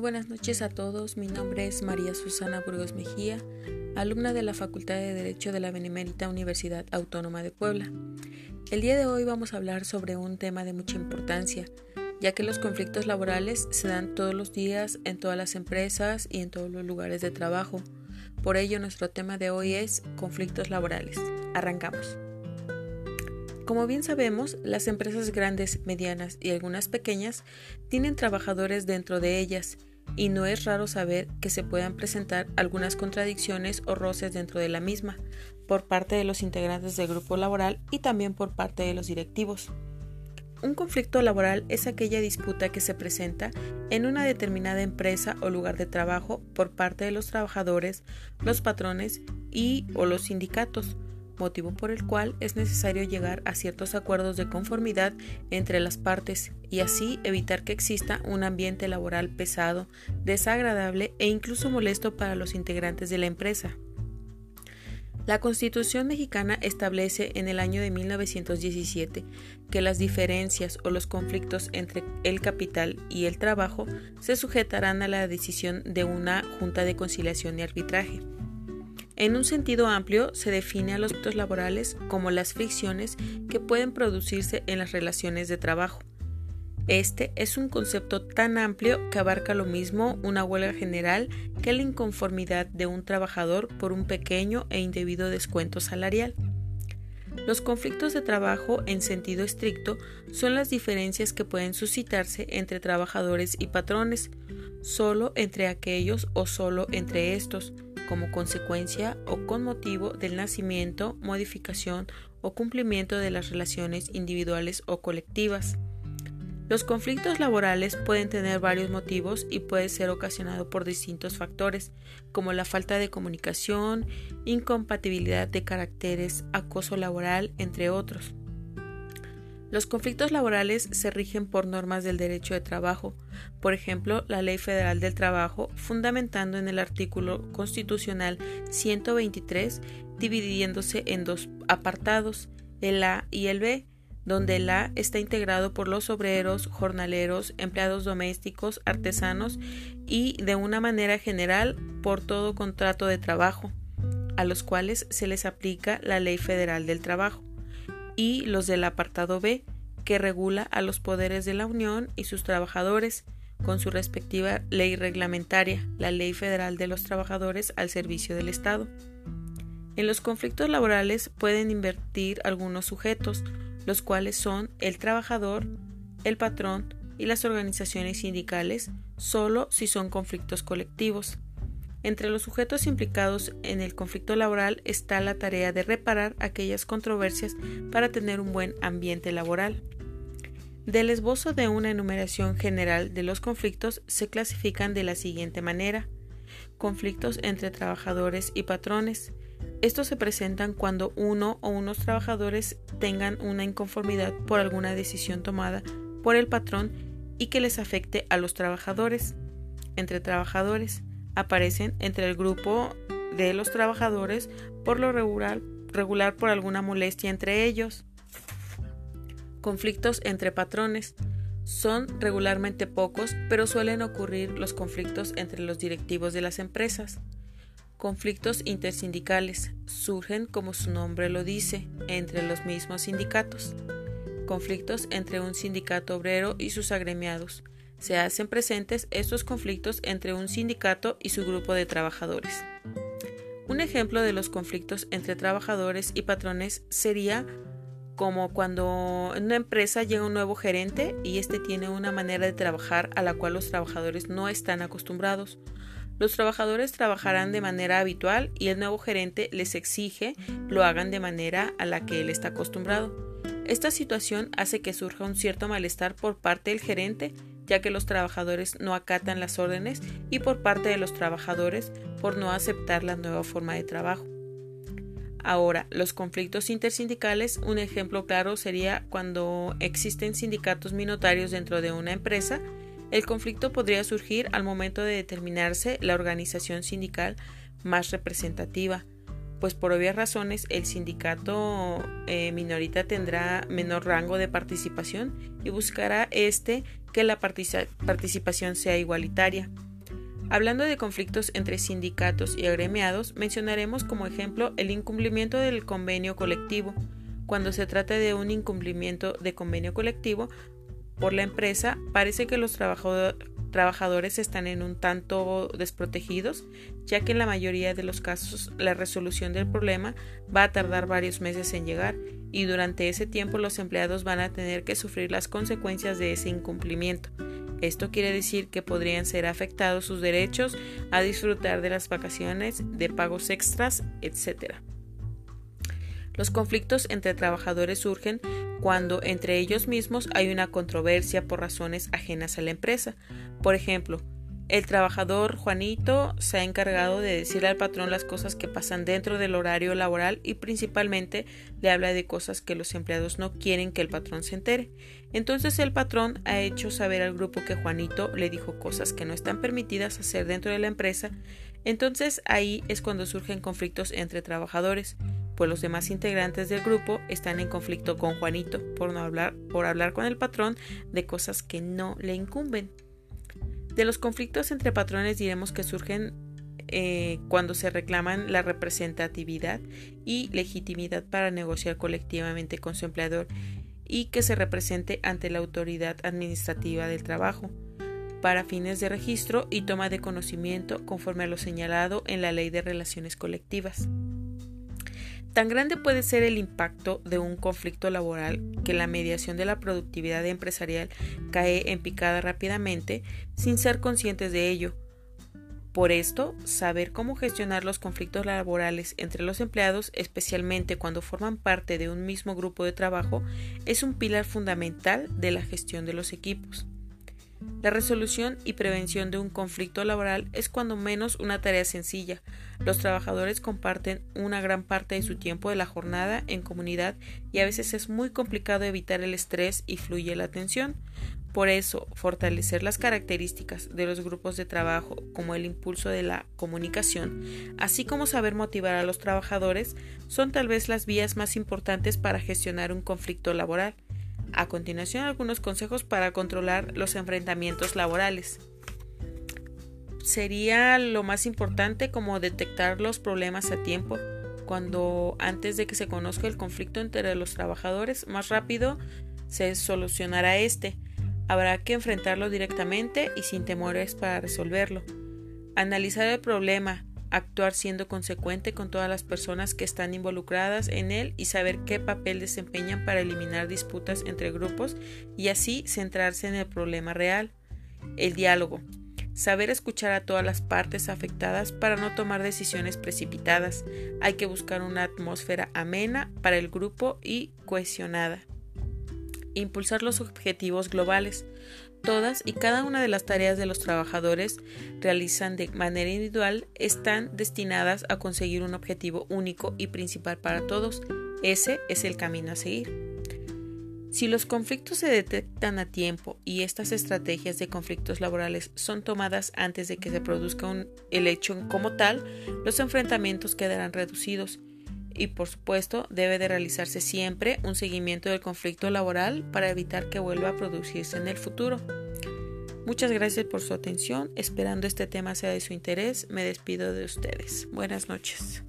Buenas noches a todos, mi nombre es María Susana Burgos Mejía, alumna de la Facultad de Derecho de la Benemérita Universidad Autónoma de Puebla. El día de hoy vamos a hablar sobre un tema de mucha importancia, ya que los conflictos laborales se dan todos los días en todas las empresas y en todos los lugares de trabajo. Por ello, nuestro tema de hoy es conflictos laborales. Arrancamos. Como bien sabemos, las empresas grandes, medianas y algunas pequeñas tienen trabajadores dentro de ellas y no es raro saber que se puedan presentar algunas contradicciones o roces dentro de la misma por parte de los integrantes del grupo laboral y también por parte de los directivos. Un conflicto laboral es aquella disputa que se presenta en una determinada empresa o lugar de trabajo por parte de los trabajadores, los patrones y o los sindicatos motivo por el cual es necesario llegar a ciertos acuerdos de conformidad entre las partes y así evitar que exista un ambiente laboral pesado, desagradable e incluso molesto para los integrantes de la empresa. La Constitución mexicana establece en el año de 1917 que las diferencias o los conflictos entre el capital y el trabajo se sujetarán a la decisión de una Junta de Conciliación y Arbitraje. En un sentido amplio, se define a los actos laborales como las fricciones que pueden producirse en las relaciones de trabajo. Este es un concepto tan amplio que abarca lo mismo una huelga general que la inconformidad de un trabajador por un pequeño e indebido descuento salarial. Los conflictos de trabajo en sentido estricto son las diferencias que pueden suscitarse entre trabajadores y patrones, solo entre aquellos o solo entre estos, como consecuencia o con motivo del nacimiento, modificación o cumplimiento de las relaciones individuales o colectivas. Los conflictos laborales pueden tener varios motivos y puede ser ocasionado por distintos factores, como la falta de comunicación, incompatibilidad de caracteres, acoso laboral, entre otros. Los conflictos laborales se rigen por normas del derecho de trabajo, por ejemplo, la Ley Federal del Trabajo, fundamentando en el artículo constitucional 123, dividiéndose en dos apartados, el A y el B, donde el A está integrado por los obreros, jornaleros, empleados domésticos, artesanos y, de una manera general, por todo contrato de trabajo, a los cuales se les aplica la Ley Federal del Trabajo y los del apartado B, que regula a los poderes de la Unión y sus trabajadores, con su respectiva ley reglamentaria, la Ley Federal de los Trabajadores al Servicio del Estado. En los conflictos laborales pueden invertir algunos sujetos, los cuales son el trabajador, el patrón y las organizaciones sindicales, solo si son conflictos colectivos. Entre los sujetos implicados en el conflicto laboral está la tarea de reparar aquellas controversias para tener un buen ambiente laboral. Del esbozo de una enumeración general de los conflictos se clasifican de la siguiente manera. Conflictos entre trabajadores y patrones. Estos se presentan cuando uno o unos trabajadores tengan una inconformidad por alguna decisión tomada por el patrón y que les afecte a los trabajadores. Entre trabajadores aparecen entre el grupo de los trabajadores por lo regular, regular por alguna molestia entre ellos. Conflictos entre patrones. Son regularmente pocos, pero suelen ocurrir los conflictos entre los directivos de las empresas. Conflictos intersindicales surgen, como su nombre lo dice, entre los mismos sindicatos. Conflictos entre un sindicato obrero y sus agremiados se hacen presentes estos conflictos entre un sindicato y su grupo de trabajadores. Un ejemplo de los conflictos entre trabajadores y patrones sería como cuando en una empresa llega un nuevo gerente y éste tiene una manera de trabajar a la cual los trabajadores no están acostumbrados. Los trabajadores trabajarán de manera habitual y el nuevo gerente les exige lo hagan de manera a la que él está acostumbrado. Esta situación hace que surja un cierto malestar por parte del gerente ya que los trabajadores no acatan las órdenes y por parte de los trabajadores por no aceptar la nueva forma de trabajo. Ahora, los conflictos intersindicales, un ejemplo claro sería cuando existen sindicatos minotarios dentro de una empresa, el conflicto podría surgir al momento de determinarse la organización sindical más representativa, pues por obvias razones el sindicato eh, minorita tendrá menor rango de participación y buscará este que la participación sea igualitaria. Hablando de conflictos entre sindicatos y agremiados, mencionaremos como ejemplo el incumplimiento del convenio colectivo. Cuando se trata de un incumplimiento de convenio colectivo por la empresa, parece que los trabajadores están en un tanto desprotegidos, ya que en la mayoría de los casos la resolución del problema va a tardar varios meses en llegar y durante ese tiempo los empleados van a tener que sufrir las consecuencias de ese incumplimiento. Esto quiere decir que podrían ser afectados sus derechos a disfrutar de las vacaciones, de pagos extras, etc. Los conflictos entre trabajadores surgen cuando entre ellos mismos hay una controversia por razones ajenas a la empresa. Por ejemplo, el trabajador Juanito se ha encargado de decirle al patrón las cosas que pasan dentro del horario laboral y principalmente le habla de cosas que los empleados no quieren que el patrón se entere. Entonces el patrón ha hecho saber al grupo que Juanito le dijo cosas que no están permitidas hacer dentro de la empresa. Entonces ahí es cuando surgen conflictos entre trabajadores, pues los demás integrantes del grupo están en conflicto con Juanito por no hablar por hablar con el patrón de cosas que no le incumben. De los conflictos entre patrones diremos que surgen eh, cuando se reclaman la representatividad y legitimidad para negociar colectivamente con su empleador y que se represente ante la autoridad administrativa del trabajo para fines de registro y toma de conocimiento conforme a lo señalado en la Ley de Relaciones Colectivas. Tan grande puede ser el impacto de un conflicto laboral que la mediación de la productividad empresarial cae en picada rápidamente sin ser conscientes de ello. Por esto, saber cómo gestionar los conflictos laborales entre los empleados, especialmente cuando forman parte de un mismo grupo de trabajo, es un pilar fundamental de la gestión de los equipos. La resolución y prevención de un conflicto laboral es cuando menos una tarea sencilla. Los trabajadores comparten una gran parte de su tiempo de la jornada en comunidad y a veces es muy complicado evitar el estrés y fluye la atención. Por eso, fortalecer las características de los grupos de trabajo como el impulso de la comunicación, así como saber motivar a los trabajadores, son tal vez las vías más importantes para gestionar un conflicto laboral. A continuación, algunos consejos para controlar los enfrentamientos laborales. Sería lo más importante como detectar los problemas a tiempo, cuando antes de que se conozca el conflicto entre los trabajadores, más rápido se solucionará este. Habrá que enfrentarlo directamente y sin temores para resolverlo. Analizar el problema, actuar siendo consecuente con todas las personas que están involucradas en él y saber qué papel desempeñan para eliminar disputas entre grupos y así centrarse en el problema real. El diálogo. Saber escuchar a todas las partes afectadas para no tomar decisiones precipitadas. Hay que buscar una atmósfera amena para el grupo y cohesionada. Impulsar los objetivos globales. Todas y cada una de las tareas de los trabajadores realizan de manera individual están destinadas a conseguir un objetivo único y principal para todos. Ese es el camino a seguir. Si los conflictos se detectan a tiempo y estas estrategias de conflictos laborales son tomadas antes de que se produzca el hecho como tal, los enfrentamientos quedarán reducidos y por supuesto debe de realizarse siempre un seguimiento del conflicto laboral para evitar que vuelva a producirse en el futuro. Muchas gracias por su atención, esperando este tema sea de su interés, me despido de ustedes. Buenas noches.